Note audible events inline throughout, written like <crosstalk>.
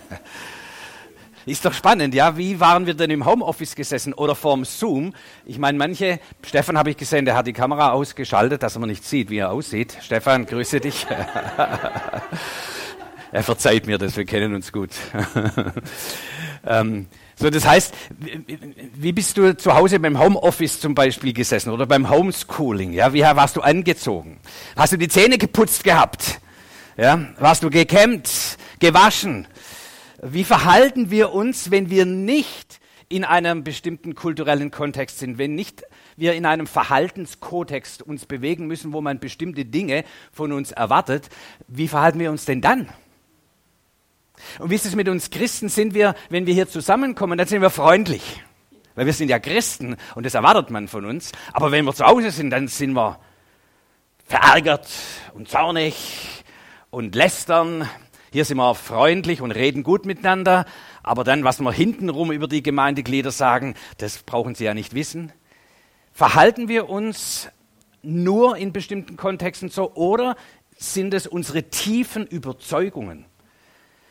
<laughs> Ist doch spannend, ja? Wie waren wir denn im Homeoffice gesessen oder vorm Zoom? Ich meine, manche, Stefan habe ich gesehen, der hat die Kamera ausgeschaltet, dass man nicht sieht, wie er aussieht. Stefan, grüße dich. <laughs> er verzeiht mir das, wir kennen uns gut. <laughs> ähm, so, das heißt, wie bist du zu Hause beim Homeoffice zum Beispiel gesessen oder beim Homeschooling? Ja, wie warst du angezogen? Hast du die Zähne geputzt gehabt? Ja, warst du gekämmt, gewaschen? Wie verhalten wir uns, wenn wir nicht in einem bestimmten kulturellen Kontext sind, wenn nicht wir in einem Verhaltenskodex uns bewegen müssen, wo man bestimmte Dinge von uns erwartet, wie verhalten wir uns denn dann? Und wie ist es mit uns Christen? Sind wir, wenn wir hier zusammenkommen, dann sind wir freundlich. Weil wir sind ja Christen und das erwartet man von uns. Aber wenn wir zu Hause sind, dann sind wir verärgert und zornig und lästern hier sind wir freundlich und reden gut miteinander, aber dann, was wir hintenrum über die Gemeindeglieder sagen, das brauchen Sie ja nicht wissen. Verhalten wir uns nur in bestimmten Kontexten so oder sind es unsere tiefen Überzeugungen?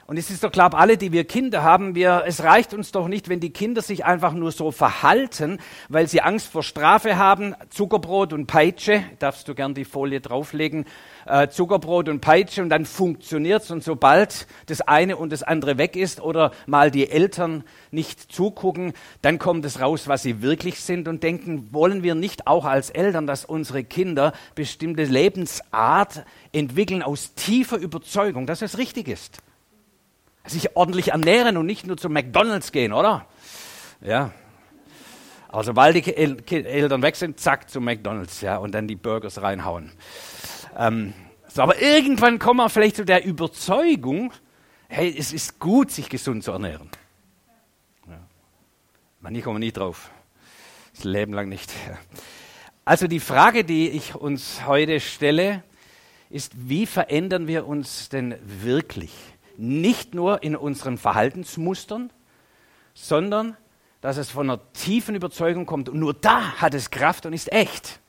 Und es ist doch klar, alle, die wir Kinder haben, wir, es reicht uns doch nicht, wenn die Kinder sich einfach nur so verhalten, weil sie Angst vor Strafe haben. Zuckerbrot und Peitsche, darfst du gern die Folie drauflegen, äh, Zuckerbrot und Peitsche und dann funktioniert's. Und sobald das eine und das andere weg ist oder mal die Eltern nicht zugucken, dann kommt es raus, was sie wirklich sind und denken, wollen wir nicht auch als Eltern, dass unsere Kinder bestimmte Lebensart entwickeln aus tiefer Überzeugung, dass es richtig ist sich ordentlich ernähren und nicht nur zu McDonalds gehen, oder? Ja. Aber sobald die Eltern weg sind, zack, zu McDonalds, ja, und dann die Burgers reinhauen. Ähm, so, aber irgendwann kommen wir vielleicht zu der Überzeugung, hey, es ist gut, sich gesund zu ernähren. Ja. Manche kommen nie drauf. Das Leben lang nicht. Also die Frage, die ich uns heute stelle, ist, wie verändern wir uns denn wirklich? Nicht nur in unseren Verhaltensmustern, sondern dass es von einer tiefen Überzeugung kommt. Und nur da hat es Kraft und ist echt.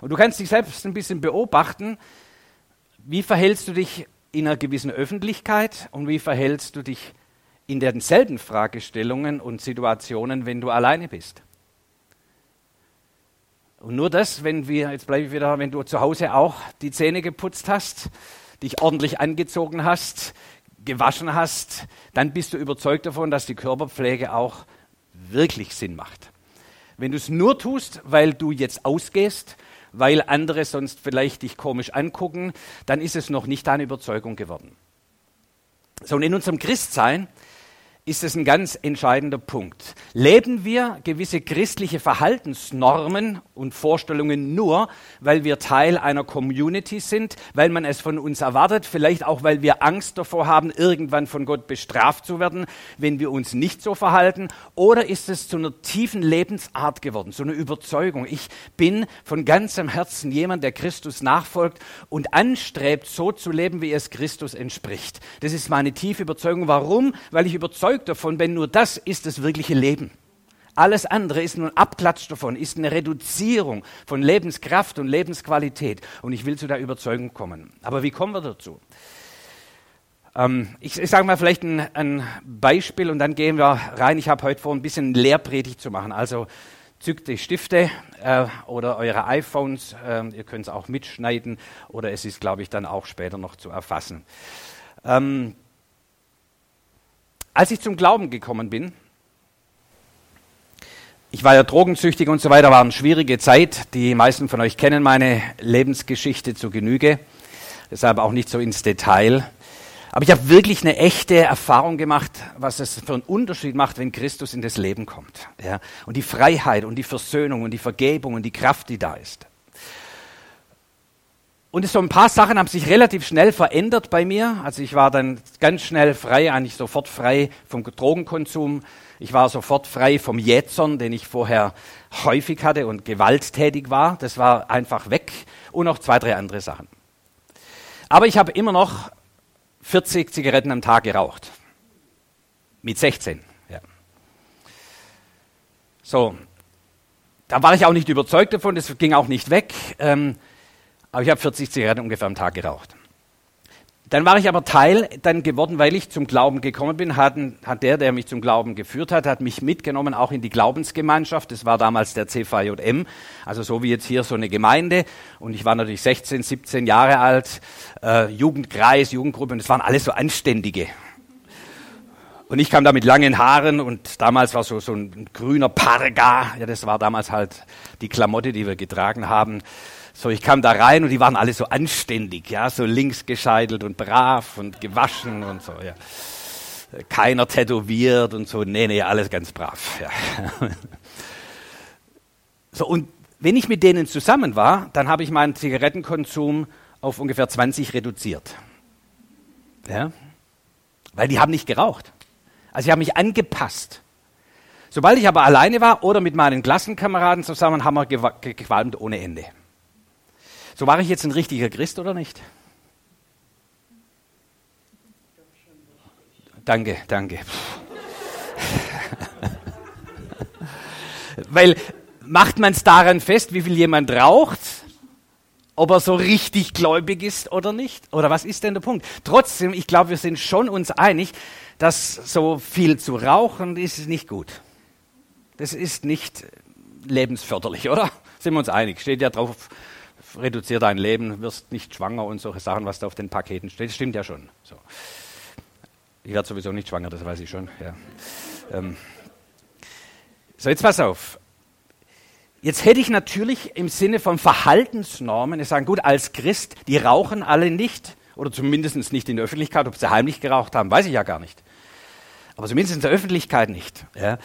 Und du kannst dich selbst ein bisschen beobachten, wie verhältst du dich in einer gewissen Öffentlichkeit und wie verhältst du dich in denselben Fragestellungen und Situationen, wenn du alleine bist. Und nur das, wenn wir, jetzt bleibe ich wieder, wenn du zu Hause auch die Zähne geputzt hast, dich ordentlich angezogen hast, gewaschen hast, dann bist du überzeugt davon, dass die Körperpflege auch wirklich Sinn macht. Wenn du es nur tust, weil du jetzt ausgehst, weil andere sonst vielleicht dich komisch angucken, dann ist es noch nicht deine Überzeugung geworden. So, und in unserem Christsein ist es ein ganz entscheidender Punkt. Leben wir gewisse christliche Verhaltensnormen und Vorstellungen nur, weil wir Teil einer Community sind, weil man es von uns erwartet, vielleicht auch, weil wir Angst davor haben, irgendwann von Gott bestraft zu werden, wenn wir uns nicht so verhalten? Oder ist es zu einer tiefen Lebensart geworden, so eine Überzeugung? Ich bin von ganzem Herzen jemand, der Christus nachfolgt und anstrebt, so zu leben, wie es Christus entspricht. Das ist meine tiefe Überzeugung. Warum? Weil ich überzeugt überzeugt davon, wenn nur das ist das wirkliche Leben. Alles andere ist nur ein Abklatsch davon, ist eine Reduzierung von Lebenskraft und Lebensqualität. Und ich will zu der Überzeugung kommen. Aber wie kommen wir dazu? Ähm, ich, ich sage mal vielleicht ein, ein, Beispiel und dann gehen wir rein. Ich habe heute vor, ein bisschen Lehrpredigt zu machen. Also zückt die Stifte äh, oder eure iPhones. Äh, ihr könnt es auch mitschneiden oder es ist, glaube ich, dann auch später noch zu erfassen. Ähm, als ich zum Glauben gekommen bin, ich war ja drogensüchtig und so weiter, war eine schwierige Zeit. Die meisten von euch kennen meine Lebensgeschichte zu Genüge, deshalb auch nicht so ins Detail. Aber ich habe wirklich eine echte Erfahrung gemacht, was es für einen Unterschied macht, wenn Christus in das Leben kommt. Ja? Und die Freiheit und die Versöhnung und die Vergebung und die Kraft, die da ist. Und so ein paar Sachen haben sich relativ schnell verändert bei mir. Also ich war dann ganz schnell frei, eigentlich sofort frei vom Drogenkonsum. Ich war sofort frei vom Jätzern, den ich vorher häufig hatte und gewalttätig war. Das war einfach weg. Und noch zwei, drei andere Sachen. Aber ich habe immer noch 40 Zigaretten am Tag geraucht. Mit 16. Ja. So. Da war ich auch nicht überzeugt davon, das ging auch nicht weg. Ähm, aber ich habe 40 Zigaretten ungefähr am Tag geraucht. Dann war ich aber Teil dann geworden, weil ich zum Glauben gekommen bin, hat, hat der, der mich zum Glauben geführt hat, hat mich mitgenommen auch in die Glaubensgemeinschaft. Das war damals der CVJM, also so wie jetzt hier so eine Gemeinde. Und ich war natürlich 16, 17 Jahre alt, äh, Jugendkreis, Jugendgruppe und es waren alles so Anständige. Und ich kam da mit langen Haaren und damals war so, so ein grüner Parga, ja, das war damals halt die Klamotte, die wir getragen haben. So, ich kam da rein und die waren alle so anständig, ja, so links gescheitelt und brav und gewaschen und so, ja. Keiner tätowiert und so, nee, nee, alles ganz brav, ja. <laughs> So, und wenn ich mit denen zusammen war, dann habe ich meinen Zigarettenkonsum auf ungefähr 20 reduziert. Ja? Weil die haben nicht geraucht. Also ich habe mich angepasst. Sobald ich aber alleine war oder mit meinen Klassenkameraden zusammen, haben wir gequalmt ohne Ende. So war ich jetzt ein richtiger Christ oder nicht? Danke, danke. <laughs> Weil macht man es daran fest, wie viel jemand raucht, ob er so richtig gläubig ist oder nicht? Oder was ist denn der Punkt? Trotzdem, ich glaube, wir sind schon uns einig, dass so viel zu rauchen ist nicht gut. Das ist nicht lebensförderlich, oder? Sind wir uns einig? Steht ja drauf reduziert dein Leben, wirst nicht schwanger und solche Sachen, was da auf den Paketen steht. Das stimmt ja schon. So. Ich werde sowieso nicht schwanger, das weiß ich schon. Ja. Ähm. So, jetzt pass auf. Jetzt hätte ich natürlich im Sinne von Verhaltensnormen, ich sage, gut, als Christ, die rauchen alle nicht, oder zumindest nicht in der Öffentlichkeit, ob sie heimlich geraucht haben, weiß ich ja gar nicht. Aber zumindest in der Öffentlichkeit nicht. Ja.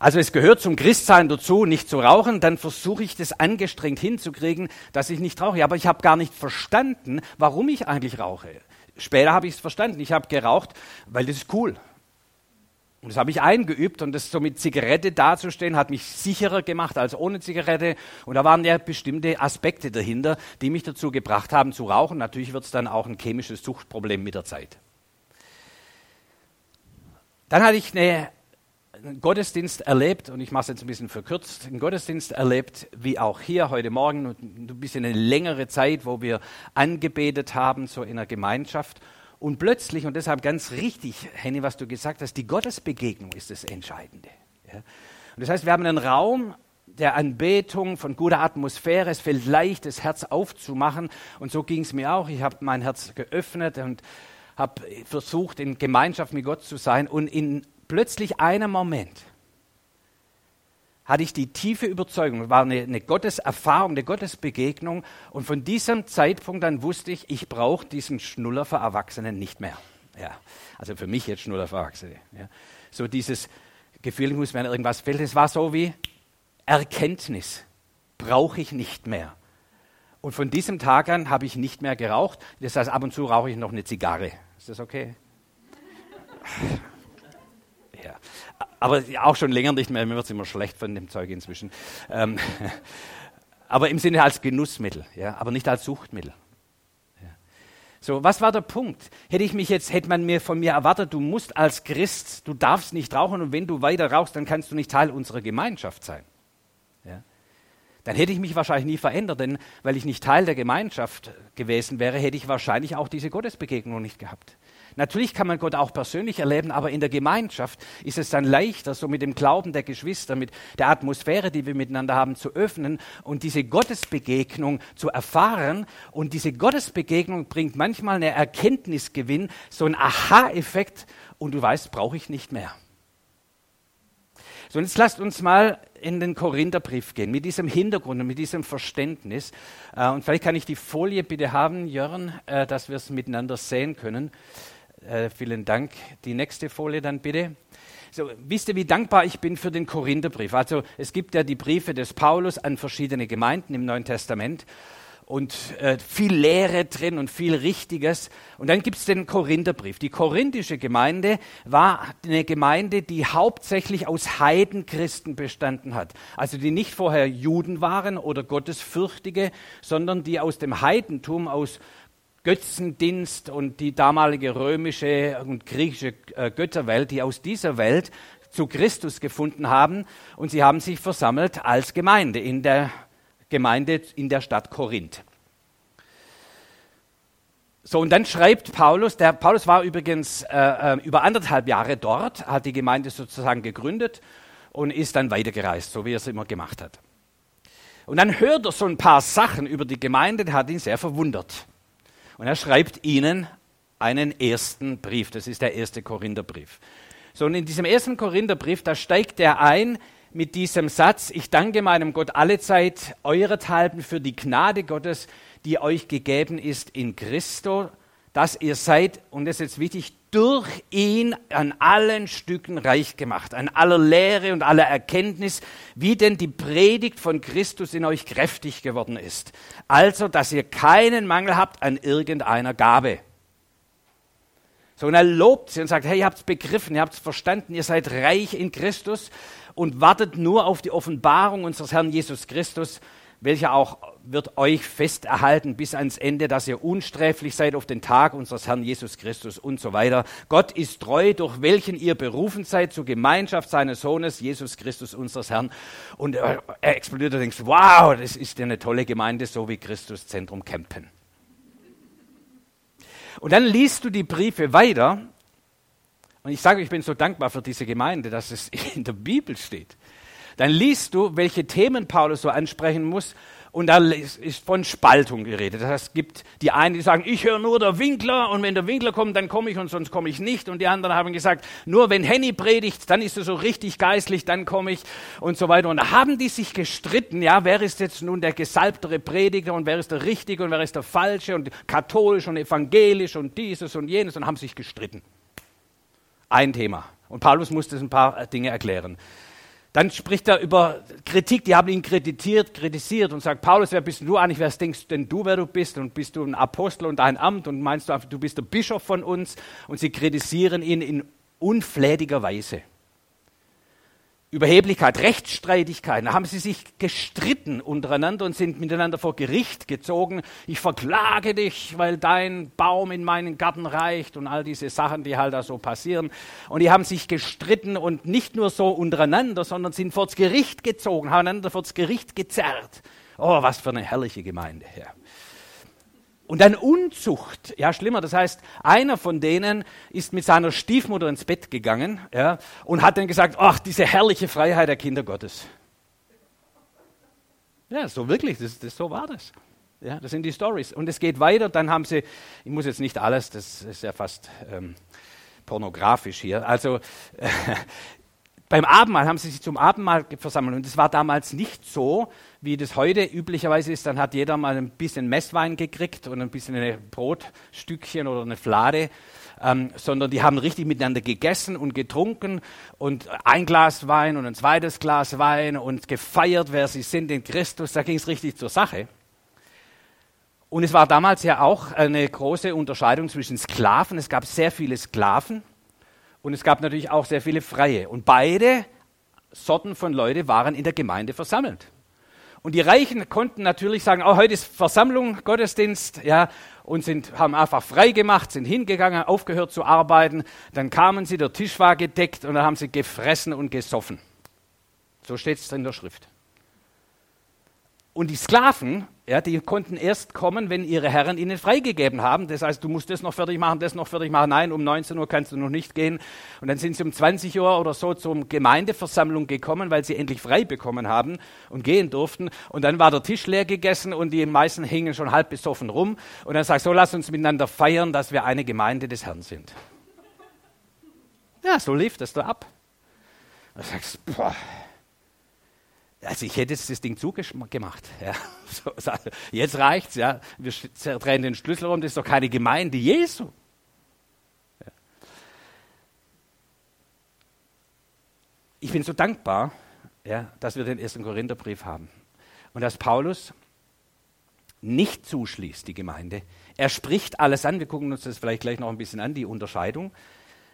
Also es gehört zum Christsein dazu, nicht zu rauchen, dann versuche ich das angestrengt hinzukriegen, dass ich nicht rauche. Aber ich habe gar nicht verstanden, warum ich eigentlich rauche. Später habe ich es verstanden. Ich habe geraucht, weil das ist cool. Und das habe ich eingeübt und das so mit Zigarette dazustehen, hat mich sicherer gemacht als ohne Zigarette. Und da waren ja bestimmte Aspekte dahinter, die mich dazu gebracht haben zu rauchen. Natürlich wird es dann auch ein chemisches Suchtproblem mit der Zeit. Dann hatte ich eine einen Gottesdienst erlebt, und ich mache es jetzt ein bisschen verkürzt, einen Gottesdienst erlebt, wie auch hier heute Morgen, ein bisschen eine längere Zeit, wo wir angebetet haben, so in einer Gemeinschaft. Und plötzlich, und deshalb ganz richtig, Henny, was du gesagt hast, die Gottesbegegnung ist das Entscheidende. Ja? Und das heißt, wir haben einen Raum der Anbetung, von guter Atmosphäre. Es fällt leicht, das Herz aufzumachen. Und so ging es mir auch. Ich habe mein Herz geöffnet und habe versucht, in Gemeinschaft mit Gott zu sein. Und in plötzlich einen Moment hatte ich die tiefe Überzeugung, war eine, eine Gotteserfahrung, eine Gottesbegegnung und von diesem Zeitpunkt dann wusste ich, ich brauche diesen Schnuller für Erwachsene nicht mehr. Ja, also für mich jetzt Schnuller für Erwachsene. Ja. So dieses Gefühl, ich muss mir irgendwas fehlen, es war so wie Erkenntnis, brauche ich nicht mehr. Und von diesem Tag an habe ich nicht mehr geraucht. Das heißt, ab und zu rauche ich noch eine Zigarre. Ist das okay? Aber auch schon länger nicht mehr, mir wird es immer schlecht von dem Zeug inzwischen. Ähm, <laughs> aber im Sinne als Genussmittel, ja, aber nicht als Suchtmittel. Ja. So, was war der Punkt? Hätte ich mich jetzt, hätte man mir von mir erwartet, du musst als Christ, du darfst nicht rauchen und wenn du weiter rauchst, dann kannst du nicht Teil unserer Gemeinschaft sein. Dann hätte ich mich wahrscheinlich nie verändert, denn weil ich nicht Teil der Gemeinschaft gewesen wäre, hätte ich wahrscheinlich auch diese Gottesbegegnung nicht gehabt. Natürlich kann man Gott auch persönlich erleben, aber in der Gemeinschaft ist es dann leichter, so mit dem Glauben der Geschwister, mit der Atmosphäre, die wir miteinander haben, zu öffnen und diese Gottesbegegnung zu erfahren. Und diese Gottesbegegnung bringt manchmal eine Erkenntnisgewinn, so ein Aha-Effekt und du weißt, brauche ich nicht mehr. So, und jetzt lasst uns mal in den Korintherbrief gehen, mit diesem Hintergrund und mit diesem Verständnis. Äh, und vielleicht kann ich die Folie bitte haben, Jörn, äh, dass wir es miteinander sehen können. Äh, vielen Dank. Die nächste Folie dann bitte. So, wisst ihr, wie dankbar ich bin für den Korintherbrief? Also es gibt ja die Briefe des Paulus an verschiedene Gemeinden im Neuen Testament und äh, viel Lehre drin und viel Richtiges. Und dann gibt es den Korintherbrief. Die korinthische Gemeinde war eine Gemeinde, die hauptsächlich aus Heidenchristen bestanden hat. Also die nicht vorher Juden waren oder Gottesfürchtige, sondern die aus dem Heidentum, aus Götzendienst und die damalige römische und griechische äh, Götterwelt, die aus dieser Welt zu Christus gefunden haben und sie haben sich versammelt als Gemeinde in der Gemeinde in der Stadt Korinth. So, und dann schreibt Paulus, der Paulus war übrigens äh, äh, über anderthalb Jahre dort, hat die Gemeinde sozusagen gegründet und ist dann weitergereist, so wie er es immer gemacht hat. Und dann hört er so ein paar Sachen über die Gemeinde, der hat ihn sehr verwundert. Und er schreibt ihnen einen ersten Brief, das ist der erste Korintherbrief. So, und in diesem ersten Korintherbrief, da steigt er ein mit diesem Satz, ich danke meinem Gott allezeit eurethalben für die Gnade Gottes, die euch gegeben ist in Christo, dass ihr seid, und das ist jetzt wichtig, durch ihn an allen Stücken reich gemacht, an aller Lehre und aller Erkenntnis, wie denn die Predigt von Christus in euch kräftig geworden ist. Also, dass ihr keinen Mangel habt an irgendeiner Gabe. So, und er lobt sie und sagt, hey, ihr habt es begriffen, ihr habt es verstanden, ihr seid reich in Christus und wartet nur auf die Offenbarung unseres Herrn Jesus Christus, welcher auch wird euch fest erhalten bis ans Ende, dass ihr unsträflich seid auf den Tag unseres Herrn Jesus Christus und so weiter. Gott ist treu, durch welchen ihr berufen seid zur Gemeinschaft seines Sohnes, Jesus Christus, unseres Herrn. Und er, er explodiert und denkt, wow, das ist eine tolle Gemeinde, so wie Christus Zentrum Campen. Und dann liest du die Briefe weiter. Und ich sage, ich bin so dankbar für diese Gemeinde, dass es <laughs> in der Bibel steht dann liest du, welche Themen Paulus so ansprechen muss. Und da ist von Spaltung geredet. Das heißt, es gibt die einen, die sagen, ich höre nur der Winkler und wenn der Winkler kommt, dann komme ich und sonst komme ich nicht. Und die anderen haben gesagt, nur wenn Henny predigt, dann ist er so richtig geistlich, dann komme ich und so weiter. Und da haben die sich gestritten, ja, wer ist jetzt nun der gesalbtere Prediger und wer ist der richtige und wer ist der falsche und katholisch und evangelisch und dieses und jenes und haben sich gestritten. Ein Thema. Und Paulus musste ein paar Dinge erklären. Dann spricht er über Kritik, die haben ihn kritisiert, kritisiert und sagt, Paulus, wer bist du eigentlich, wer denkst denn du, wer du bist? Und bist du ein Apostel und ein Amt und meinst du, du bist der Bischof von uns? Und sie kritisieren ihn in unflätiger Weise. Überheblichkeit, Rechtsstreitigkeiten. Da haben sie sich gestritten untereinander und sind miteinander vor Gericht gezogen. Ich verklage dich, weil dein Baum in meinen Garten reicht und all diese Sachen, die halt da so passieren. Und die haben sich gestritten und nicht nur so untereinander, sondern sind vors Gericht gezogen, haben einander vors Gericht gezerrt. Oh, was für eine herrliche Gemeinde. Ja. Und dann Unzucht, ja schlimmer, das heißt, einer von denen ist mit seiner Stiefmutter ins Bett gegangen ja, und hat dann gesagt, ach, diese herrliche Freiheit der Kinder Gottes. Ja, so wirklich, das, das, so war das. Ja, das sind die Stories. Und es geht weiter, dann haben sie, ich muss jetzt nicht alles, das ist ja fast ähm, pornografisch hier. Also äh, <laughs> beim Abendmahl haben sie sich zum Abendmahl versammelt und es war damals nicht so, wie das heute üblicherweise ist. Dann hat jeder mal ein bisschen Messwein gekriegt und ein bisschen ein Brotstückchen oder eine Flade, ähm, sondern die haben richtig miteinander gegessen und getrunken und ein Glas Wein und ein zweites Glas Wein und gefeiert, wer sie sind in Christus. Da ging es richtig zur Sache. Und es war damals ja auch eine große Unterscheidung zwischen Sklaven. Es gab sehr viele Sklaven und es gab natürlich auch sehr viele Freie. Und beide Sorten von Leute waren in der Gemeinde versammelt. Und die Reichen konnten natürlich sagen, oh, heute ist Versammlung, Gottesdienst, ja, und sind, haben einfach frei gemacht, sind hingegangen, aufgehört zu arbeiten. Dann kamen sie, der Tisch war gedeckt und dann haben sie gefressen und gesoffen. So steht es in der Schrift. Und die Sklaven, ja, die konnten erst kommen, wenn ihre Herren ihnen freigegeben haben. Das heißt, du musst das noch fertig machen, das noch fertig machen. Nein, um 19 Uhr kannst du noch nicht gehen. Und dann sind sie um 20 Uhr oder so zur Gemeindeversammlung gekommen, weil sie endlich frei bekommen haben und gehen durften. Und dann war der Tisch leer gegessen und die meisten hingen schon halb besoffen rum. Und dann sagt so, lass uns miteinander feiern, dass wir eine Gemeinde des Herrn sind. Ja, so lief das da ab. Da sagst du, boah, also ich hätte jetzt das Ding zugemacht. <laughs> Ja. Jetzt reicht's, ja. Wir drehen den Schlüssel rum, das ist doch keine Gemeinde Jesu. Ja. Ich bin so dankbar, ja, dass wir den ersten Korintherbrief haben. Und dass Paulus nicht zuschließt, die Gemeinde. Er spricht alles an. Wir gucken uns das vielleicht gleich noch ein bisschen an, die Unterscheidung.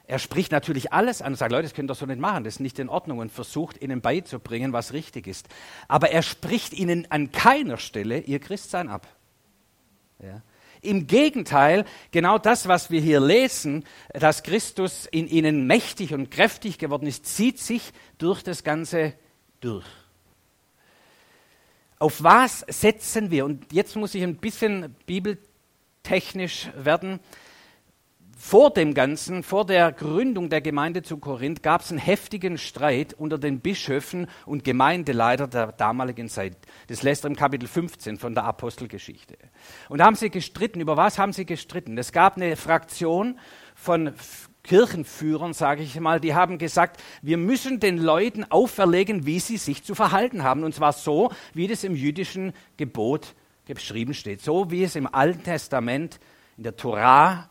Er spricht natürlich alles an und sagt, Leute, das könnt ihr so nicht machen, das ist nicht in Ordnung und versucht ihnen beizubringen, was richtig ist. Aber er spricht ihnen an keiner Stelle ihr Christsein ab. Ja. Im Gegenteil, genau das, was wir hier lesen, dass Christus in ihnen mächtig und kräftig geworden ist, zieht sich durch das Ganze durch. Auf was setzen wir? Und jetzt muss ich ein bisschen Bibel technisch werden. Vor dem Ganzen, vor der Gründung der Gemeinde zu Korinth, gab es einen heftigen Streit unter den Bischöfen und Gemeindeleiter der damaligen Zeit. Das lässt er im Kapitel 15 von der Apostelgeschichte. Und da haben sie gestritten. Über was haben sie gestritten? Es gab eine Fraktion von Kirchenführern, sage ich mal, die haben gesagt, wir müssen den Leuten auferlegen, wie sie sich zu verhalten haben. Und zwar so, wie das im jüdischen Gebot geschrieben steht. So wie es im Alten Testament in der Torah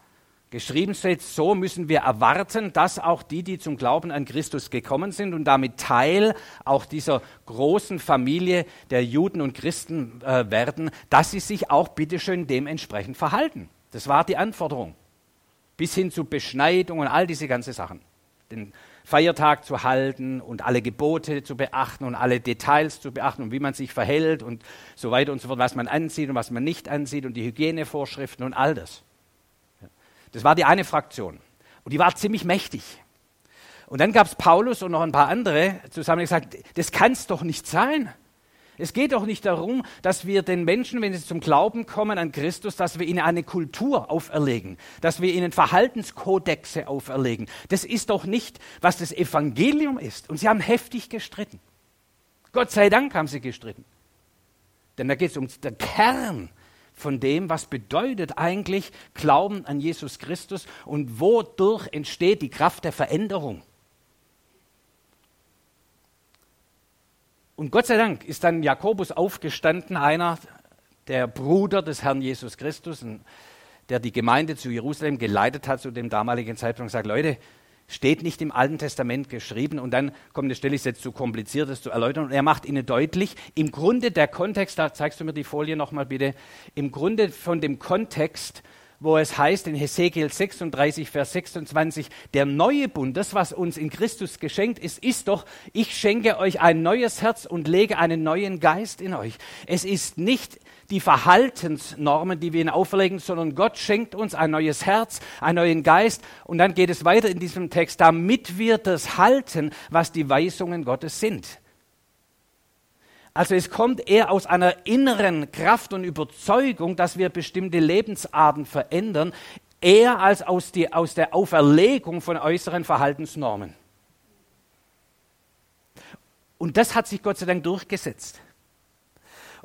geschrieben steht, so müssen wir erwarten, dass auch die, die zum Glauben an Christus gekommen sind und damit Teil auch dieser großen Familie der Juden und Christen äh, werden, dass sie sich auch bitteschön dementsprechend verhalten. Das war die Anforderung. Bis hin zu Beschneidung und all diese ganzen Sachen. Den Feiertag zu halten und alle Gebote zu beachten und alle Details zu beachten und wie man sich verhält und so weiter und so fort, was man anzieht und was man nicht anzieht und die Hygienevorschriften und all das. Das war die eine Fraktion. Und die war ziemlich mächtig. Und dann gab es Paulus und noch ein paar andere zusammen gesagt, das kann es doch nicht sein. Es geht doch nicht darum, dass wir den Menschen, wenn sie zum Glauben kommen an Christus, dass wir ihnen eine Kultur auferlegen, dass wir ihnen Verhaltenskodexe auferlegen. Das ist doch nicht, was das Evangelium ist. Und sie haben heftig gestritten. Gott sei Dank haben sie gestritten. Denn da geht es um den Kern von dem, was bedeutet eigentlich Glauben an Jesus Christus und wodurch entsteht die Kraft der Veränderung. Und Gott sei Dank ist dann Jakobus aufgestanden, einer der Bruder des Herrn Jesus Christus, der die Gemeinde zu Jerusalem geleitet hat zu dem damaligen Zeitpunkt, sagt, Leute, steht nicht im Alten Testament geschrieben und dann kommt eine Stelle, ist jetzt zu kompliziert, das zu erläutern. Und er macht ihnen deutlich, im Grunde der Kontext, da zeigst du mir die Folie nochmal bitte, im Grunde von dem Kontext, wo es heißt in Hesekiel 36, Vers 26, der neue Bund, das, was uns in Christus geschenkt ist, ist doch, ich schenke euch ein neues Herz und lege einen neuen Geist in euch. Es ist nicht die Verhaltensnormen, die wir ihnen auferlegen, sondern Gott schenkt uns ein neues Herz, einen neuen Geist. Und dann geht es weiter in diesem Text, damit wir das halten, was die Weisungen Gottes sind. Also es kommt eher aus einer inneren Kraft und Überzeugung, dass wir bestimmte Lebensarten verändern, eher als aus, die, aus der Auferlegung von äußeren Verhaltensnormen. Und das hat sich Gott sei Dank durchgesetzt.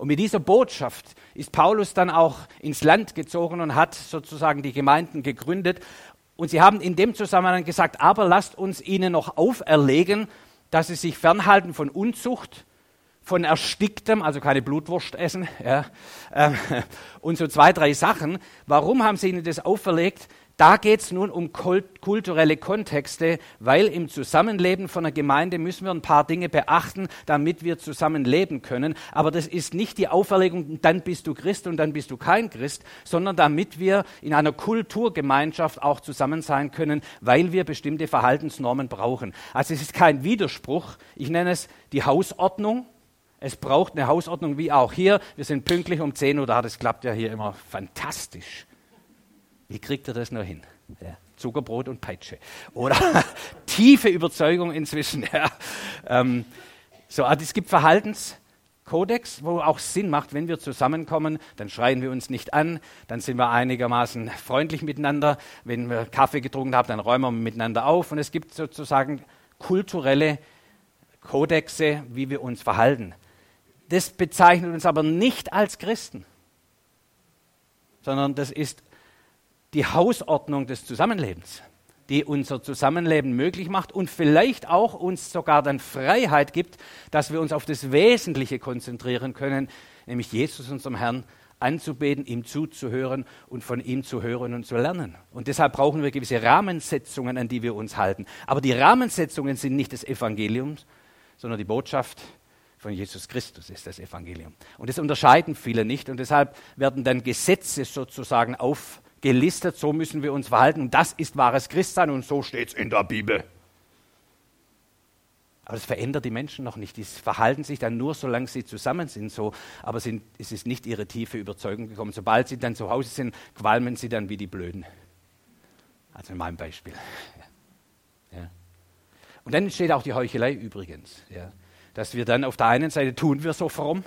Und mit dieser Botschaft ist Paulus dann auch ins Land gezogen und hat sozusagen die Gemeinden gegründet. Und sie haben in dem Zusammenhang gesagt, aber lasst uns ihnen noch auferlegen, dass sie sich fernhalten von Unzucht, von Ersticktem, also keine Blutwurst essen, ja, äh, <laughs> und so zwei, drei Sachen. Warum haben sie ihnen das auferlegt? Da geht es nun um kulturelle Kontexte, weil im Zusammenleben von einer Gemeinde müssen wir ein paar Dinge beachten, damit wir zusammenleben können. Aber das ist nicht die Auferlegung, dann bist du Christ und dann bist du kein Christ, sondern damit wir in einer Kulturgemeinschaft auch zusammen sein können, weil wir bestimmte Verhaltensnormen brauchen. Also es ist kein Widerspruch. Ich nenne es die Hausordnung. Es braucht eine Hausordnung wie auch hier. Wir sind pünktlich um 10 Uhr da. Das klappt ja hier immer fantastisch. Wie kriegt er das nur hin? Ja. Zuckerbrot und Peitsche. Oder <laughs> tiefe Überzeugung inzwischen. <laughs> Ja. Ähm, so, also es gibt Verhaltenskodex, wo auch Sinn macht, wenn wir zusammenkommen, dann schreien wir uns nicht an, dann sind wir einigermaßen freundlich miteinander. Wenn wir Kaffee getrunken haben, dann räumen wir miteinander auf. Und es gibt sozusagen kulturelle Kodexe, wie wir uns verhalten. Das bezeichnet uns aber nicht als Christen, sondern das ist die Hausordnung des Zusammenlebens, die unser Zusammenleben möglich macht und vielleicht auch uns sogar dann Freiheit gibt, dass wir uns auf das Wesentliche konzentrieren können, nämlich Jesus, unserem Herrn, anzubeten, ihm zuzuhören und von ihm zu hören und zu lernen. Und deshalb brauchen wir gewisse Rahmensetzungen, an die wir uns halten. Aber die Rahmensetzungen sind nicht des Evangeliums, sondern die Botschaft von Jesus Christus ist das Evangelium. Und das unterscheiden viele nicht und deshalb werden dann Gesetze sozusagen auf gelistet, so müssen wir uns verhalten das ist wahres Christsein und so steht es in der Bibel. Aber das verändert die Menschen noch nicht. Die verhalten sich dann nur, solange sie zusammen sind, so. Aber sind, es ist nicht ihre tiefe Überzeugung gekommen. Sobald sie dann zu Hause sind, qualmen sie dann wie die Blöden. Also in meinem Beispiel. Ja. Und dann entsteht auch die Heuchelei übrigens. Ja. Dass wir dann auf der einen Seite tun wir so fromm,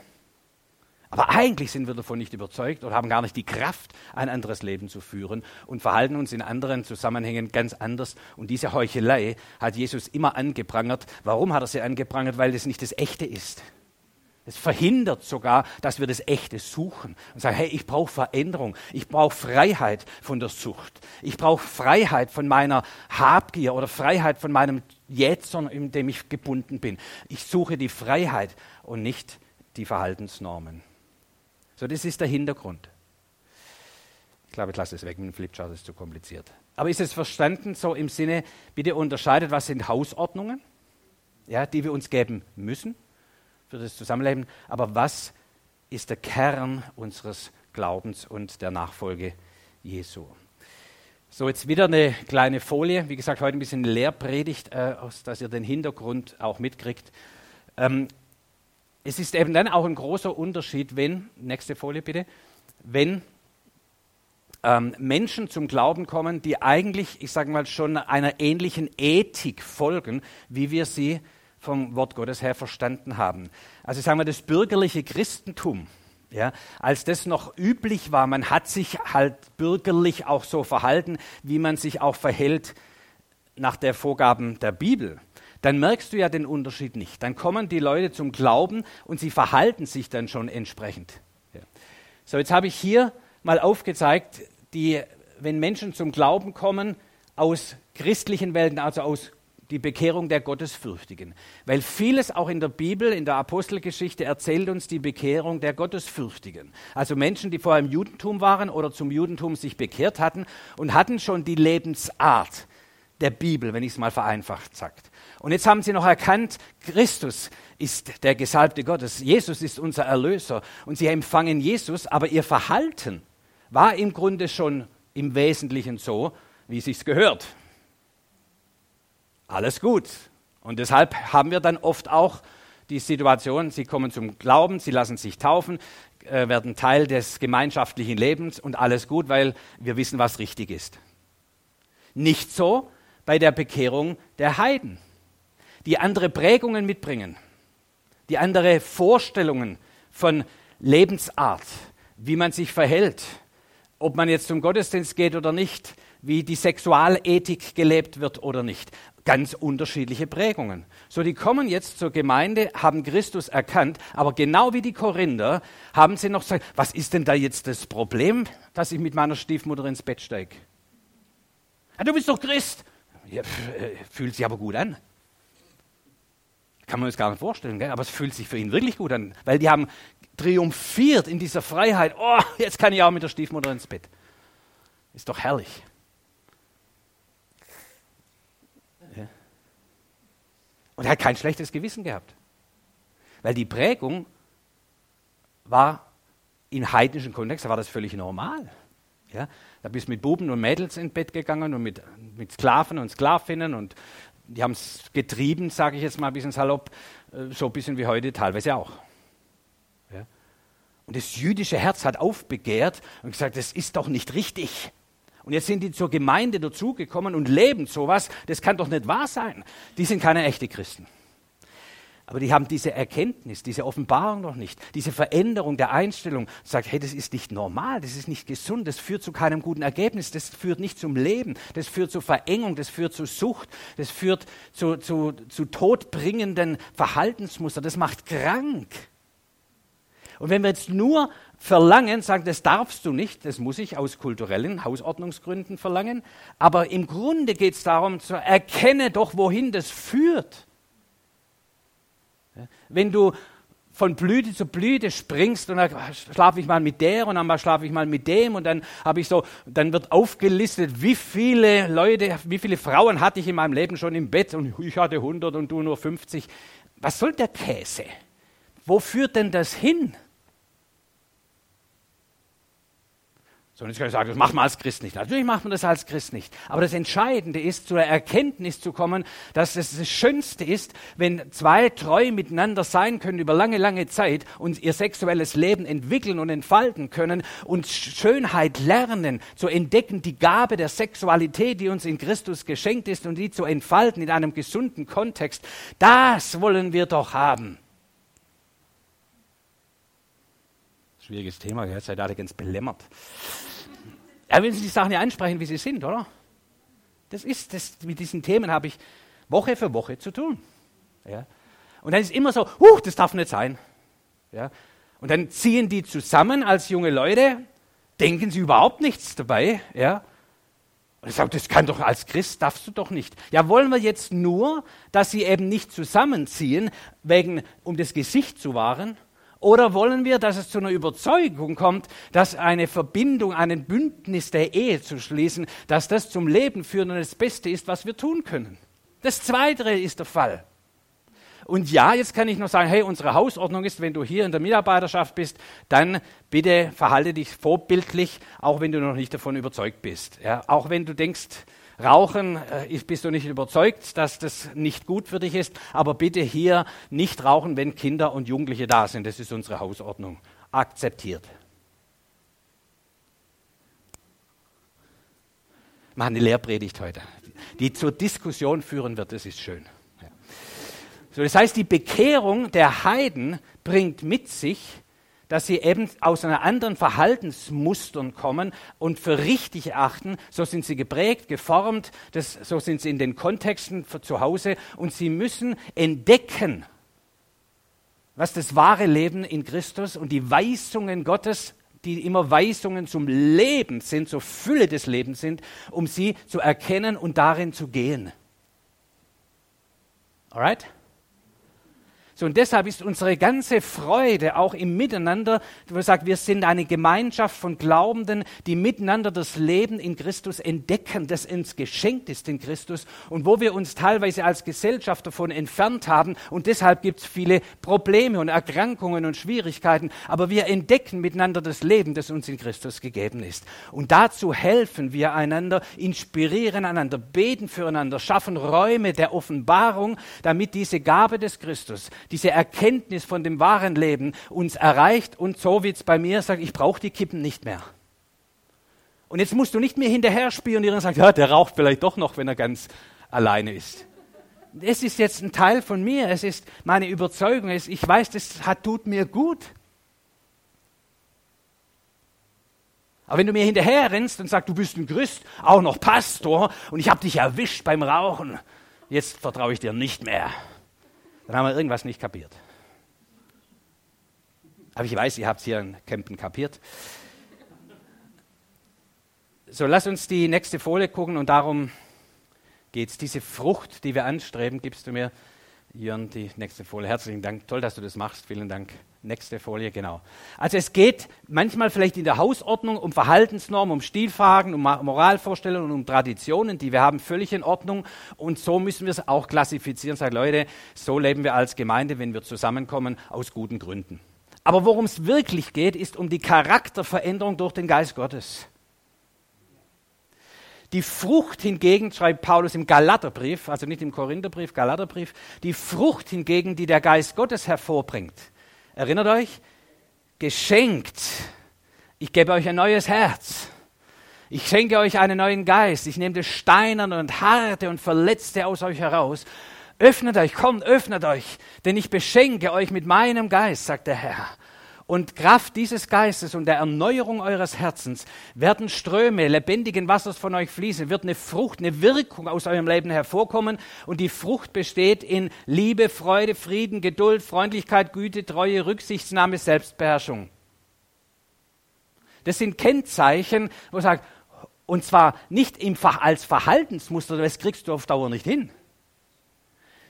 Aber eigentlich sind wir davon nicht überzeugt oder haben gar nicht die Kraft, ein anderes Leben zu führen und verhalten uns in anderen Zusammenhängen ganz anders. Und diese Heuchelei hat Jesus immer angeprangert. Warum hat er sie angeprangert? Weil das nicht das Echte ist. Es verhindert sogar, dass wir das Echte suchen und sagen, hey, ich brauche Veränderung, ich brauche Freiheit von der Sucht, ich brauche Freiheit von meiner Habgier oder Freiheit von meinem Jätzer, in dem ich gebunden bin. Ich suche die Freiheit und nicht die Verhaltensnormen. So, das ist der Hintergrund. Ich glaube, ich lasse es weg mit dem Flipchart, das ist zu kompliziert. Aber ist es verstanden so im Sinne, bitte unterscheidet, was sind Hausordnungen, ja, die wir uns geben müssen für das Zusammenleben, aber was ist der Kern unseres Glaubens und der Nachfolge Jesu? So, jetzt wieder eine kleine Folie. Wie gesagt, heute ein bisschen Lehrpredigt, äh, dass ihr den Hintergrund auch mitkriegt. Ähm, es ist eben dann auch ein großer Unterschied, wenn, nächste Folie bitte, wenn ähm, Menschen zum Glauben kommen, die eigentlich, ich sage mal, schon einer ähnlichen Ethik folgen, wie wir sie vom Wort Gottes her verstanden haben. Also sagen wir, das bürgerliche Christentum, ja, als das noch üblich war, man hat sich halt bürgerlich auch so verhalten, wie man sich auch verhält nach der Vorgaben der Bibel dann merkst du ja den Unterschied nicht. Dann kommen die Leute zum Glauben und sie verhalten sich dann schon entsprechend. Ja. So, jetzt habe ich hier mal aufgezeigt, die, wenn Menschen zum Glauben kommen aus christlichen Welten, also aus die Bekehrung der Gottesfürchtigen. Weil vieles auch in der Bibel, in der Apostelgeschichte erzählt uns die Bekehrung der Gottesfürchtigen. Also Menschen, die vorher im Judentum waren oder zum Judentum sich bekehrt hatten und hatten schon die Lebensart der Bibel, wenn ich es mal vereinfacht sagt. Und jetzt haben sie noch erkannt, Christus ist der Gesalbte Gottes. Jesus ist unser Erlöser. Und sie empfangen Jesus, aber ihr Verhalten war im Grunde schon im Wesentlichen so, wie es sich gehört. Alles gut. Und deshalb haben wir dann oft auch die Situation, sie kommen zum Glauben, sie lassen sich taufen, äh, werden Teil des gemeinschaftlichen Lebens und alles gut, weil wir wissen, was richtig ist. Nicht so bei der Bekehrung der Heiden die andere Prägungen mitbringen, die andere Vorstellungen von Lebensart, wie man sich verhält, ob man jetzt zum Gottesdienst geht oder nicht, wie die Sexualethik gelebt wird oder nicht. Ganz unterschiedliche Prägungen. So, die kommen jetzt zur Gemeinde, haben Christus erkannt, aber genau wie die Korinther haben sie noch gesagt, was ist denn da jetzt das Problem, dass ich mit meiner Stiefmutter ins Bett steige? Ja, du bist doch Christ. Ja, äh, fühlt sich aber gut an. Kann man sich gar nicht vorstellen, gell? aber es fühlt sich für ihn wirklich gut an, weil die haben triumphiert in dieser Freiheit. Oh, jetzt kann ich auch mit der Stiefmutter ins Bett. Ist doch herrlich. Ja. Und er hat kein schlechtes Gewissen gehabt, weil die Prägung war in heidnischen Kontext, war das völlig normal. Ja, da bist du mit Buben und Mädels ins Bett gegangen und mit, mit Sklaven und Sklavinnen und die haben es getrieben, sage ich jetzt mal ein bisschen salopp, äh, so ein bisschen wie heute teilweise auch. Ja? Und das jüdische Herz hat aufbegehrt und gesagt, das ist doch nicht richtig. Und jetzt sind die zur Gemeinde dazugekommen und leben sowas, das kann doch nicht wahr sein. Die sind keine echten Christen. Aber die haben diese Erkenntnis, diese Offenbarung noch nicht, diese Veränderung der Einstellung, sagt, hey, das ist nicht normal, das ist nicht gesund, das führt zu keinem guten Ergebnis, das führt nicht zum Leben, das führt zu Verengung, das führt zu Sucht, das führt zu, zu, zu todbringenden Verhaltensmustern, das macht krank. Und wenn wir jetzt nur verlangen, sagen, das darfst du nicht, das muss ich aus kulturellen Hausordnungsgründen verlangen, aber im Grunde geht es darum, zu erkenne doch, wohin das führt. Wenn du von Blüte zu Blüte springst und dann schlafe ich mal mit der und dann schlafe ich mal mit dem und dann habe ich so, dann wird aufgelistet, wie viele Leute, wie viele Frauen hatte ich in meinem Leben schon im Bett und ich hatte 100 und du nur 50. Was soll der Käse? Wo führt denn das hin? So, und jetzt kann ich sagen, das macht man als Christ nicht. Natürlich macht man das als Christ nicht. Aber das Entscheidende ist, zur Erkenntnis zu kommen, dass es das Schönste ist, wenn zwei treu miteinander sein können über lange, lange Zeit und ihr sexuelles Leben entwickeln und entfalten können und Schönheit lernen, zu entdecken, die Gabe der Sexualität, die uns in Christus geschenkt ist und die zu entfalten in einem gesunden Kontext. Das wollen wir doch haben. Schwieriges Thema, ihr seid alle ganz belämmert. Ja, wenn Sie die Sachen ja ansprechen, wie sie sind, oder? Das ist, das, mit diesen Themen habe ich Woche für Woche zu tun. Ja? Und dann ist immer so, huh, das darf nicht sein. Ja? Und dann ziehen die zusammen als junge Leute, denken sie überhaupt nichts dabei. Ja? Und ich sage, das kann doch als Christ, darfst du doch nicht. Ja, wollen wir jetzt nur, dass sie eben nicht zusammenziehen, wegen, um das Gesicht zu wahren? Oder wollen wir, dass es zu einer Überzeugung kommt, dass eine Verbindung, ein Bündnis der Ehe zu schließen, dass das zum Leben führen und das Beste ist, was wir tun können? Das Zweite ist der Fall. Und ja, jetzt kann ich noch sagen, hey, unsere Hausordnung ist, wenn du hier in der Mitarbeiterschaft bist, dann bitte verhalte dich vorbildlich, auch wenn du noch nicht davon überzeugt bist. Ja, auch wenn du denkst, Rauchen, äh, bist du nicht überzeugt, dass das nicht gut für dich ist, aber bitte hier nicht rauchen, wenn Kinder und Jugendliche da sind. Das ist unsere Hausordnung. Akzeptiert. Machen eine Lehrpredigt heute, die zur Diskussion führen wird. Das ist schön. Ja. So, das heißt, die Bekehrung der Heiden bringt mit sich, dass sie eben aus einer anderen Verhaltensmustern kommen und für richtig erachten. So sind sie geprägt, geformt, das, so sind sie in den Kontexten zu Hause und sie müssen entdecken, was das wahre Leben in Christus und die Weisungen Gottes, die immer Weisungen zum Leben sind, zur Fülle des Lebens sind, um sie zu erkennen und darin zu gehen. Alright? So, und deshalb ist unsere ganze Freude auch im Miteinander, wo wir sagen, wir sind eine Gemeinschaft von Glaubenden, die miteinander das Leben in Christus entdecken, das uns geschenkt ist in Christus und wo wir uns teilweise als Gesellschaft davon entfernt haben und deshalb gibt es viele Probleme und Erkrankungen und Schwierigkeiten, aber wir entdecken miteinander das Leben, das uns in Christus gegeben ist. Und dazu helfen wir einander, inspirieren einander, beten füreinander, schaffen Räume der Offenbarung, damit diese Gabe des Christus, diese Erkenntnis von dem wahren Leben uns erreicht und so wie es bei mir sagt, ich brauche die Kippen nicht mehr. Und jetzt musst du nicht mehr hinterher spionieren und sagen, ja, der raucht vielleicht doch noch, wenn er ganz alleine ist. Es ist jetzt ein Teil von mir, es ist meine Überzeugung, ich weiß, das hat, tut mir gut. Aber wenn du mir hinterher rennst und sagst, du bist ein Christ, auch noch Pastor und ich habe dich erwischt beim Rauchen, jetzt vertraue ich dir nicht mehr dann haben wir irgendwas nicht kapiert. Aber ich weiß, ihr habt es hier in Campen kapiert. So, lass uns die nächste Folie gucken und darum geht es. Diese Frucht, die wir anstreben, gibst du mir, Jörn, die nächste Folie. Herzlichen Dank. Toll, dass du das machst. Vielen Dank. Nächste Folie, genau. Also es geht manchmal vielleicht in der Hausordnung um Verhaltensnormen, um Stilfragen, um Moralvorstellungen, um Traditionen, die wir haben, völlig in Ordnung. Und so müssen wir es auch klassifizieren. Sagen Leute, so leben wir als Gemeinde, wenn wir zusammenkommen, aus guten Gründen. Aber worum es wirklich geht, ist um die Charakterveränderung durch den Geist Gottes. Die Frucht hingegen, schreibt Paulus im Galaterbrief, also nicht im Korintherbrief, Galaterbrief, die Frucht hingegen, die der Geist Gottes hervorbringt, Erinnert euch? Geschenkt. Ich gebe euch ein neues Herz. Ich schenke euch einen neuen Geist. Ich nehme das Steinerne und Harte und Verletzte aus euch heraus. Öffnet euch, kommt, öffnet euch, denn ich beschenke euch mit meinem Geist, sagt der Herr. Und Kraft dieses Geistes und der Erneuerung eures Herzens werden Ströme lebendigen Wassers von euch fließen, wird eine Frucht, eine Wirkung aus eurem Leben hervorkommen. Und die Frucht besteht in Liebe, Freude, Frieden, Geduld, Freundlichkeit, Güte, Treue, Rücksichtsnahme, Selbstbeherrschung. Das sind Kennzeichen, wo ich sage, und zwar nicht im, als Verhaltensmuster, das kriegst du auf Dauer nicht hin,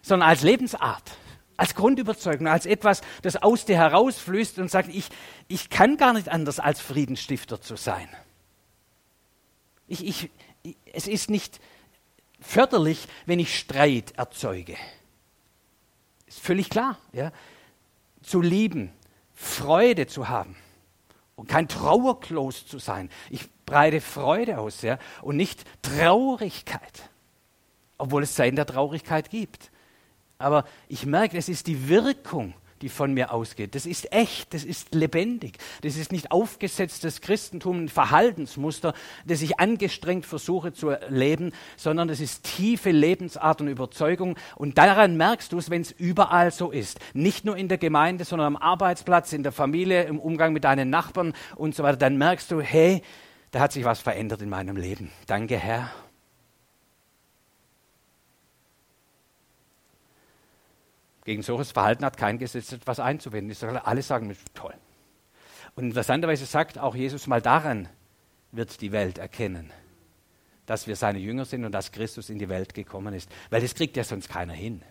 sondern als Lebensart als Grundüberzeugung, als etwas, das aus dir herausfließt und sagt, ich, ich kann gar nicht anders als Friedensstifter zu sein. Ich, ich, es ist nicht förderlich, wenn ich Streit erzeuge. Ist völlig klar. Ja? Zu lieben, Freude zu haben und kein Trauerklos zu sein. Ich breite Freude aus ja? und nicht Traurigkeit, obwohl es Sein der Traurigkeit gibt aber ich merke, es ist die Wirkung, die von mir ausgeht. Das ist echt, das ist lebendig. Das ist nicht aufgesetztes Christentum, ein Verhaltensmuster, das ich angestrengt versuche zu leben, sondern das ist tiefe Lebensart und Überzeugung. Und daran merkst du es, wenn es überall so ist. Nicht nur in der Gemeinde, sondern am Arbeitsplatz, in der Familie, im Umgang mit deinen Nachbarn und so weiter. Dann merkst du, hey, da hat sich was verändert in meinem Leben. Danke, Herr. Gegen solches Verhalten hat kein Gesetz etwas einzuwenden. Alle sagen, toll. Und interessanterweise sagt auch Jesus mal daran, wird die Welt erkennen, dass wir seine Jünger sind und dass Christus in die Welt gekommen ist. Weil das kriegt ja sonst keiner hin.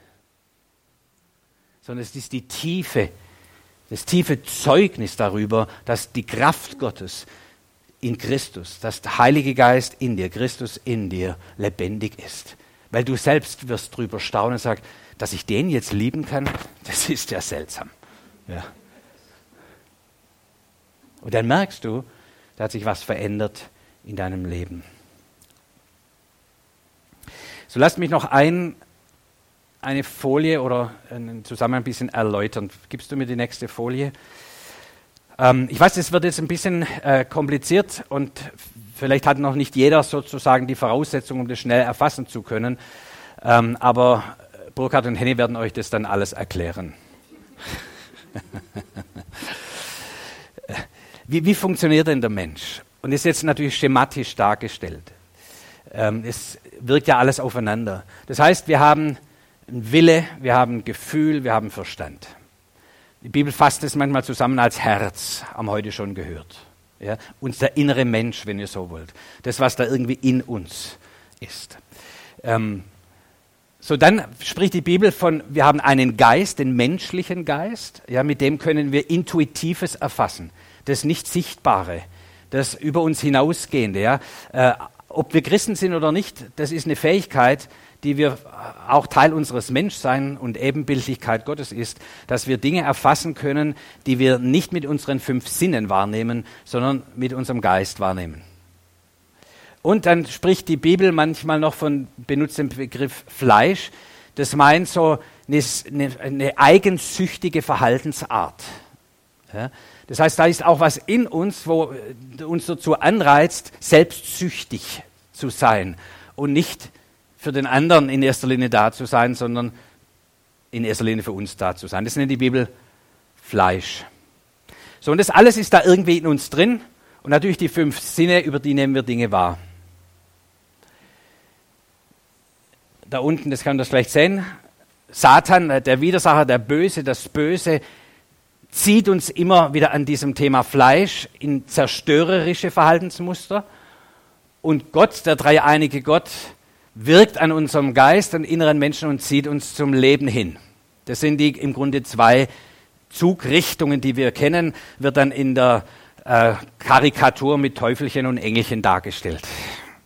Sondern es ist die tiefe, das tiefe Zeugnis darüber, dass die Kraft Gottes in Christus, dass der Heilige Geist in dir, Christus in dir lebendig ist. Weil du selbst wirst drüber staunen und sagst, dass ich den jetzt lieben kann, <laughs> das ist ja seltsam. Ja. Und dann merkst du, da hat sich was verändert in deinem Leben. So lasst mich noch ein, eine Folie oder einen Zusammenhang ein bisschen erläutern. Gibst du mir die nächste Folie? Ähm, ich weiß, es wird jetzt ein bisschen äh, kompliziert und vielleicht hat noch nicht jeder sozusagen die Voraussetzung, um das schnell erfassen zu können. Ähm, aber Burkhard und Henny werden euch das dann alles erklären. wie, wie, funktioniert denn der Mensch? Und ist jetzt natürlich schematisch dargestellt. Ähm, es wirkt ja alles aufeinander. Das heißt, wir haben einen Wille, wir haben Gefühl, wir haben Verstand. Die Bibel fasst es manchmal zusammen als Herz, haben heute schon gehört. Ja? Unser innere Mensch, wenn ihr so wollt. Das, was da irgendwie in uns ist. Ähm, so, dann spricht die Bibel von, wir haben einen Geist, den menschlichen Geist, ja, mit dem können wir Intuitives erfassen, das nicht Sichtbare, das über uns hinausgehende. Ja. Äh, ob wir Christen sind oder nicht, das ist eine Fähigkeit, die wir auch Teil unseres Menschseins und Ebenbildlichkeit Gottes ist, dass wir Dinge erfassen können, die wir nicht mit unseren fünf Sinnen wahrnehmen, sondern mit unserem Geist wahrnehmen. Und dann spricht die Bibel manchmal noch von, benutzt den Begriff Fleisch. Das meint so eine, eine, eigensüchtige Verhaltensart. Ja? Das heißt, da ist auch was in uns, wo äh, uns dazu anreizt, selbstsüchtig zu sein und nicht für den anderen in erster Linie da zu sein, sondern in erster Linie für uns da zu sein. Das nennt die Bibel Fleisch. So, und das alles ist da irgendwie in uns drin. Und natürlich die fünf Sinne, über die nehmen wir Dinge wahr. Da unten, das kann das vielleicht sehen, Satan, äh, der Widersacher, der Böse, das Böse, zieht uns immer wieder an diesem Thema Fleisch in zerstörerische Verhaltensmuster. Und Gott, der dreieinige Gott, wirkt an unserem Geist, an inneren Menschen und zieht uns zum Leben hin. Das sind die im Grunde zwei Zugrichtungen, die wir kennen, wird dann in der äh, Karikatur mit Teufelchen und Engelchen dargestellt.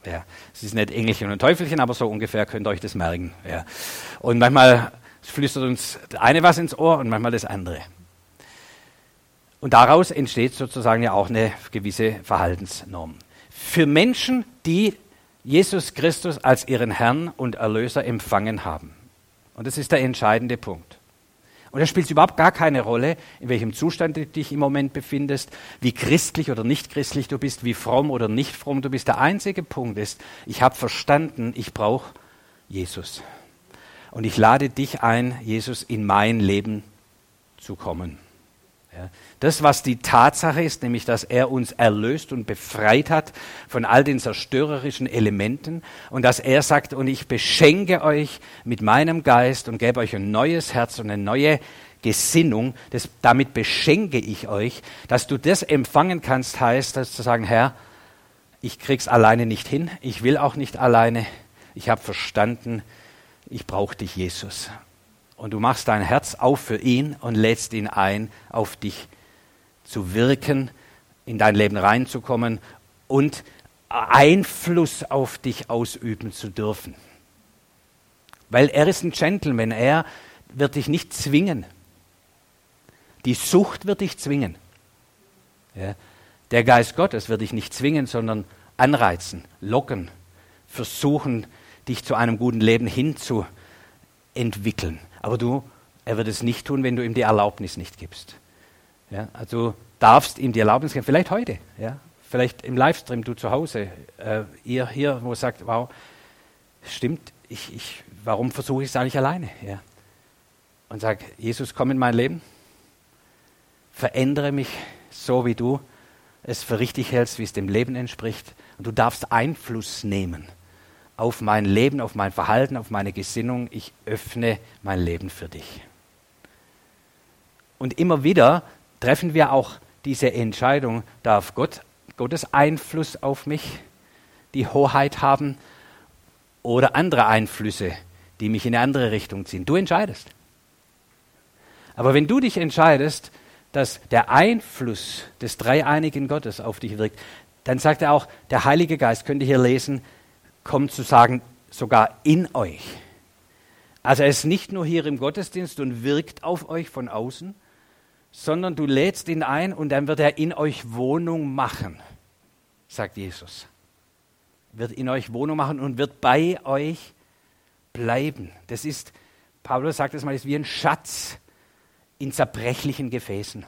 Ja. Es ist nicht Engelchen und Teufelchen, aber so ungefähr könnt ihr euch das merken. Ja. Und manchmal flüstert uns das eine was ins Ohr und manchmal das andere. Und daraus entsteht sozusagen ja auch eine gewisse Verhaltensnorm. Für Menschen, die Jesus Christus als ihren Herrn und Erlöser empfangen haben. Und das ist der entscheidende Punkt. Und da spielt es überhaupt gar keine Rolle, in welchem Zustand du dich im Moment befindest, wie christlich oder nicht christlich du bist, wie fromm oder nicht fromm du bist. Der einzige Punkt ist, ich habe verstanden, ich brauche Jesus. Und ich lade dich ein, Jesus in mein Leben zu kommen. Das, was die Tatsache ist, nämlich dass er uns erlöst und befreit hat von all den zerstörerischen Elementen und dass er sagt, und ich beschenke euch mit meinem Geist und gebe euch ein neues Herz und eine neue Gesinnung, das, damit beschenke ich euch, dass du das empfangen kannst, heißt, dass zu sagen, Herr, ich krieg's alleine nicht hin, ich will auch nicht alleine, ich habe verstanden, ich brauche dich, Jesus und du machst dein Herz auf für ihn und lädst ihn ein, auf dich zu wirken, in dein Leben reinzukommen und Einfluss auf dich ausüben zu dürfen. Weil er ist ein Gentleman, er wird dich nicht zwingen. Die Sucht wird dich zwingen. Ja. Der Geist Gottes wird dich nicht zwingen, sondern anreizen, locken, versuchen, dich zu einem guten Leben hinzuentwickeln. Aber du Er wird es nicht tun, wenn du ihm die Erlaubnis nicht gibst. Ja, also darfst ihm die Erlaubnis geben, vielleicht heute, ja, vielleicht im Livestream, du zu Hause, äh, ihr hier, wo sagt, wow, stimmt, ich, ich, warum versuche ich es eigentlich alleine? Ja. Und sag, Jesus, komm in mein Leben, verändere mich so, wie du es für richtig hältst, wie es dem Leben entspricht. Und du darfst Einfluss nehmen auf mein Leben, auf mein Verhalten, auf meine Gesinnung. Ich öffne mein Leben für dich. Und immer wieder treffen wir auch diese Entscheidung, darf Gott, Gottes Einfluss auf mich die Hoheit haben oder andere Einflüsse, die mich in eine andere Richtung ziehen. Du entscheidest. Aber wenn du dich entscheidest, dass der Einfluss des dreieinigen Gottes auf dich wirkt, dann sagt er auch, der Heilige Geist, könnt ihr hier lesen, kommt zu sagen, sogar in euch. Also er ist nicht nur hier im Gottesdienst und wirkt auf euch von außen, sondern du lädst ihn ein und dann wird er in euch Wohnung machen, sagt Jesus wird in euch Wohnung machen und wird bei euch bleiben. Das ist, Paulus sagt es mal, ist wie ein Schatz in zerbrechlichen Gefäßen.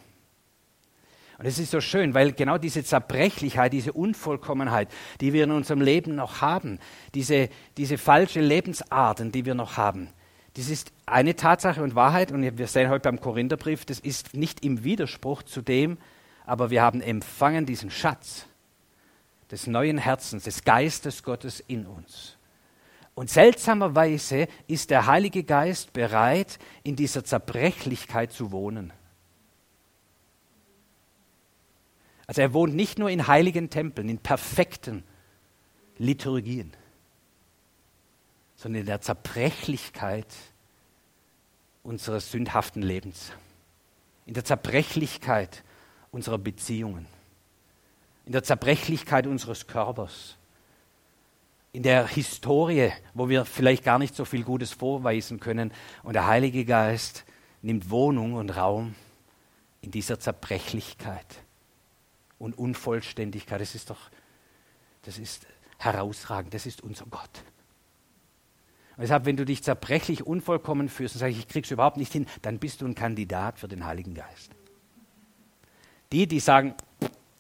Und es ist so schön, weil genau diese Zerbrechlichkeit, diese Unvollkommenheit, die wir in unserem Leben noch haben, diese, diese falsche Lebensarten, die wir noch haben, das ist eine Tatsache und Wahrheit. Und wir sehen heute beim Korintherbrief, das ist nicht im Widerspruch zu dem, aber wir haben empfangen diesen Schatz des neuen Herzens, des Geistes Gottes in uns. Und seltsamerweise ist der Heilige Geist bereit, in dieser Zerbrechlichkeit zu wohnen. Also er wohnt nicht nur in heiligen Tempeln, in perfekten Liturgien, sondern in der Zerbrechlichkeit unseres sündhaften Lebens, in der Zerbrechlichkeit unserer Beziehungen in der Zerbrechlichkeit unseres Körpers, in der Historie, wo wir vielleicht gar nicht so viel Gutes vorweisen können. Und der Heilige Geist nimmt Wohnung und Raum in dieser Zerbrechlichkeit und Unvollständigkeit. Das ist doch, das ist herausragend, das ist unser Gott. Und deshalb, wenn du dich zerbrechlich, unvollkommen fühlst und sagst, ich krieg's überhaupt nicht hin, dann bist du ein Kandidat für den Heiligen Geist. Die, die sagen,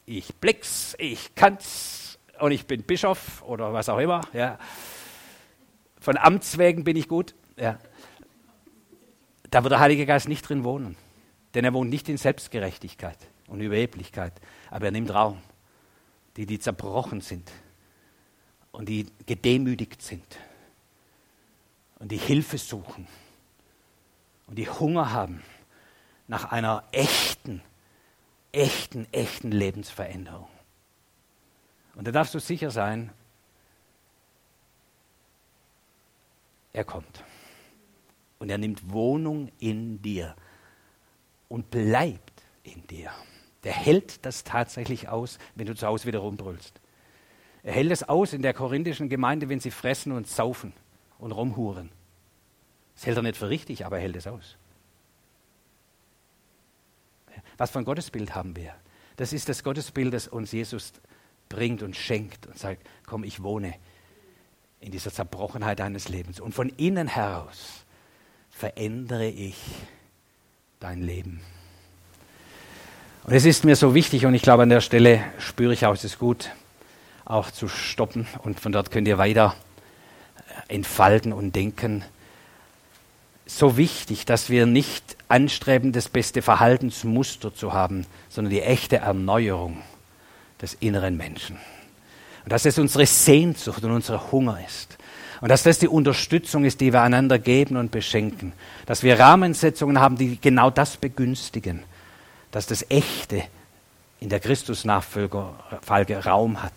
ich blick's, ich kann's und ich bin Bischof oder was auch immer. Ja. Von Amts wegen bin ich gut. Ja. Da wird der Heilige Geist nicht drin wohnen. Denn er wohnt nicht in Selbstgerechtigkeit und Überheblichkeit, aber er nimmt Raum. Die, die zerbrochen sind und die gedemütigt sind und die Hilfe suchen und die Hunger haben nach einer echten, echten, echten Lebensveränderung. Und da darfst du sicher sein, er kommt. Und er nimmt Wohnung in dir und bleibt in dir. Der hält das tatsächlich aus, wenn du zu Hause wieder rumbrüllst. Er hält es aus in der korinthischen Gemeinde, wenn sie fressen und saufen und rumhuren. Das hält er nicht für richtig, aber er hält es aus. Was für ein Gottesbild haben wir? Das ist das Gottesbild, das uns Jesus bringt und schenkt und sagt, komm, ich wohne in dieser Zerbrochenheit deines Lebens. Und von innen heraus verändere ich dein Leben. Und es ist mir so wichtig und ich glaube, an der Stelle spüre ich auch, es ist gut, auch zu stoppen und von dort könnt ihr weiter entfalten und denken. So wichtig, dass wir nicht anstreben, das beste Verhaltensmuster zu haben, sondern die echte Erneuerung des inneren Menschen. Und dass es unsere Sehnsucht und unser Hunger ist. Und dass das die Unterstützung ist, die wir einander geben und beschenken. Dass wir Rahmensetzungen haben, die genau das begünstigen. Dass das Echte in der Christusnachfolge Raum hat.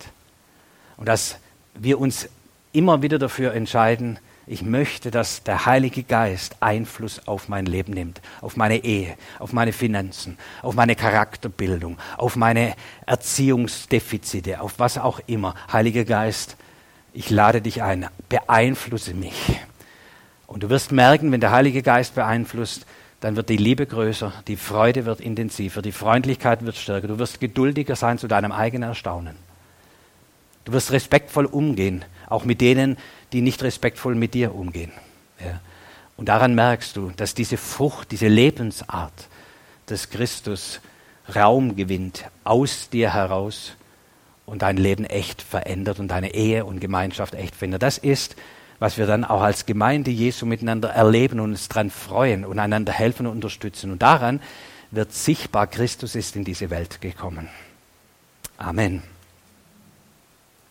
Und dass wir uns immer wieder dafür entscheiden, ich möchte, dass der Heilige Geist Einfluss auf mein Leben nimmt, auf meine Ehe, auf meine Finanzen, auf meine Charakterbildung, auf meine Erziehungsdefizite, auf was auch immer. Heiliger Geist, ich lade dich ein, beeinflusse mich. Und du wirst merken, wenn der Heilige Geist beeinflusst, dann wird die Liebe größer, die Freude wird intensiver, die Freundlichkeit wird stärker, du wirst geduldiger sein zu deinem eigenen Erstaunen. Du wirst respektvoll umgehen, auch mit denen, die nicht respektvoll mit dir umgehen. Ja. Und daran merkst du, dass diese Frucht, diese Lebensart des Christus Raum gewinnt aus dir heraus und dein Leben echt verändert und deine Ehe und Gemeinschaft echt verändert. Das ist, was wir dann auch als Gemeinde Jesu miteinander erleben und uns daran freuen und einander helfen und unterstützen. Und daran wird sichtbar, Christus ist in diese Welt gekommen. Amen.